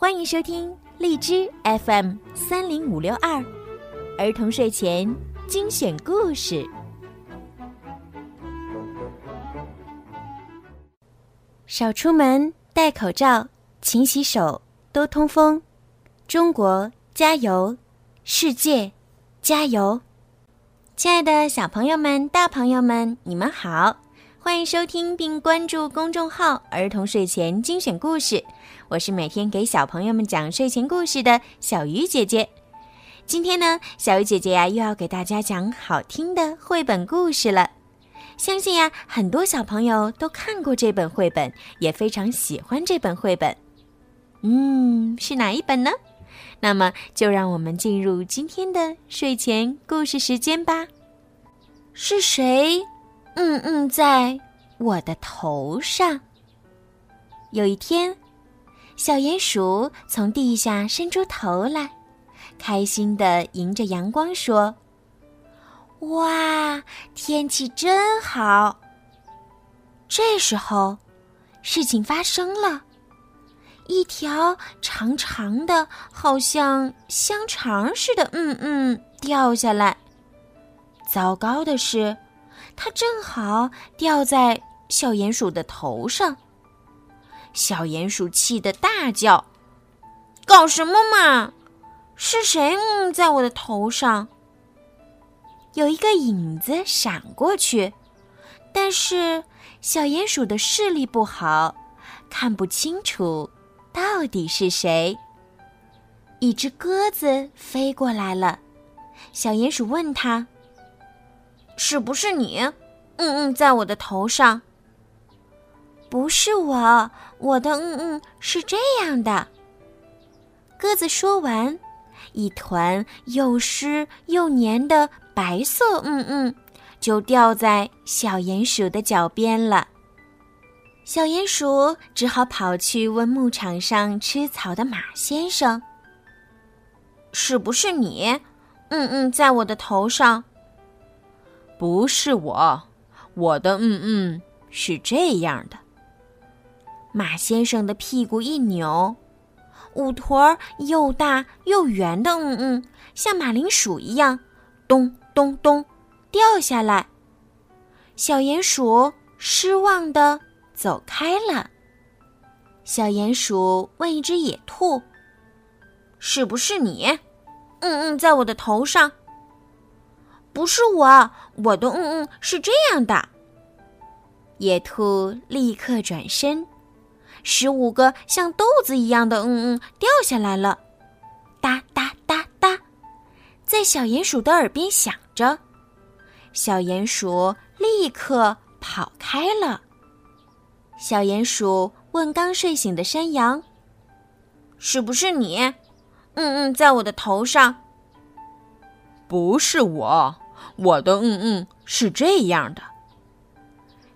欢迎收听荔枝 FM 三零五六二儿童睡前精选故事。少出门，戴口罩，勤洗手，多通风。中国加油，世界加油！亲爱的小朋友们、大朋友们，你们好，欢迎收听并关注公众号“儿童睡前精选故事”。我是每天给小朋友们讲睡前故事的小鱼姐姐。今天呢，小鱼姐姐呀又要给大家讲好听的绘本故事了。相信呀，很多小朋友都看过这本绘本，也非常喜欢这本绘本。嗯，是哪一本呢？那么就让我们进入今天的睡前故事时间吧。是谁？嗯嗯，在我的头上。有一天。小鼹鼠从地下伸出头来，开心地迎着阳光说：“哇，天气真好！”这时候，事情发生了，一条长长的、好像香肠似的，嗯嗯，掉下来。糟糕的是，它正好掉在小鼹鼠的头上。小鼹鼠气得大叫：“搞什么嘛！是谁嗯在我的头上？”有一个影子闪过去，但是小鼹鼠的视力不好，看不清楚到底是谁。一只鸽子飞过来了，小鼹鼠问他：“是不是你？嗯嗯，在我的头上？”不是我，我的嗯嗯是这样的。鸽子说完，一团又湿又黏的白色嗯嗯就掉在小鼹鼠的脚边了。小鼹鼠只好跑去问牧场上吃草的马先生：“是不是你？嗯嗯，在我的头上？”不是我，我的嗯嗯是这样的。马先生的屁股一扭，五坨又大又圆的嗯嗯，像马铃薯一样，咚咚咚掉下来。小鼹鼠失望的走开了。小鼹鼠问一只野兔：“是不是你？”“嗯嗯，在我的头上。”“不是我，我的嗯嗯是这样的。”野兔立刻转身。十五个像豆子一样的嗯嗯掉下来了，哒哒哒哒，在小鼹鼠的耳边响着。小鼹鼠立刻跑开了。小鼹鼠问刚睡醒的山羊：“是不是你？”“嗯嗯，在我的头上。”“不是我，我的嗯嗯是这样的。”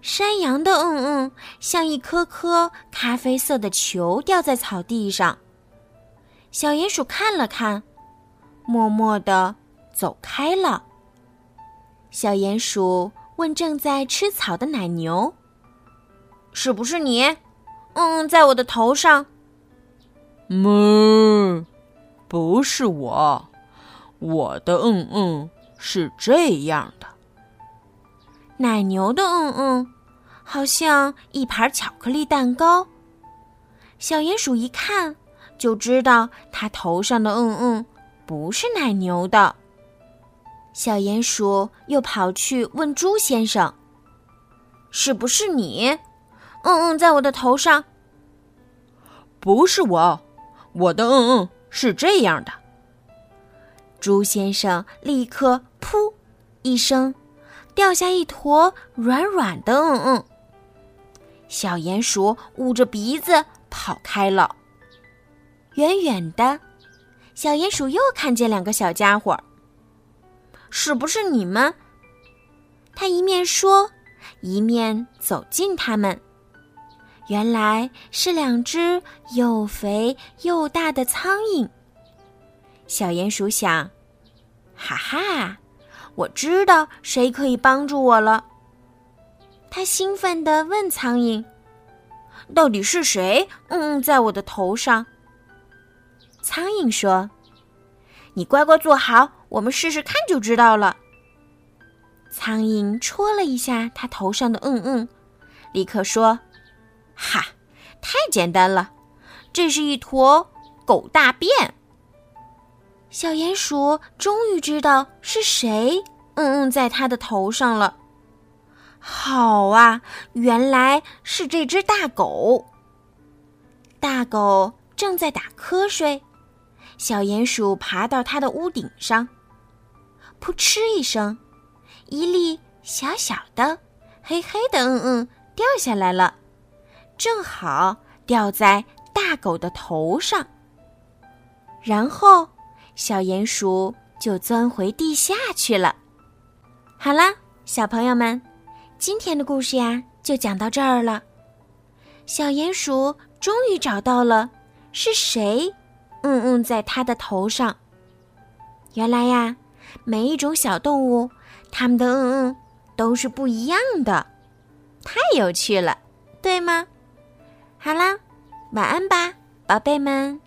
山羊的嗯嗯像一颗颗咖啡色的球掉在草地上。小鼹鼠看了看，默默地走开了。小鼹鼠问正在吃草的奶牛：“是不是你？”“嗯，在我的头上。”“哞，不是我，我的嗯嗯是这样的。”奶牛的嗯嗯，好像一盘巧克力蛋糕。小鼹鼠一看就知道，它头上的嗯嗯不是奶牛的。小鼹鼠又跑去问猪先生：“是不是你？”“嗯嗯，在我的头上。”“不是我，我的嗯嗯是这样的。”猪先生立刻“噗”一声。掉下一坨软软的，嗯嗯。小鼹鼠捂着鼻子跑开了。远远的，小鼹鼠又看见两个小家伙。是不是你们？他一面说，一面走近他们。原来是两只又肥又大的苍蝇。小鼹鼠想：哈哈。我知道谁可以帮助我了。他兴奋地问苍蝇：“到底是谁？”“嗯嗯，在我的头上。”苍蝇说：“你乖乖坐好，我们试试看就知道了。”苍蝇戳了一下他头上的“嗯嗯”，立刻说：“哈，太简单了，这是一坨狗大便。”小鼹鼠终于知道是谁“嗯嗯”在它的头上了。好啊，原来是这只大狗。大狗正在打瞌睡，小鼹鼠爬到它的屋顶上，扑哧一声，一粒小小的、黑黑的“嗯嗯”掉下来了，正好掉在大狗的头上。然后，小鼹鼠就钻回地下去了。好啦，小朋友们。今天的故事呀，就讲到这儿了。小鼹鼠终于找到了是谁，嗯嗯，在它的头上。原来呀，每一种小动物，它们的嗯嗯都是不一样的，太有趣了，对吗？好啦，晚安吧，宝贝们。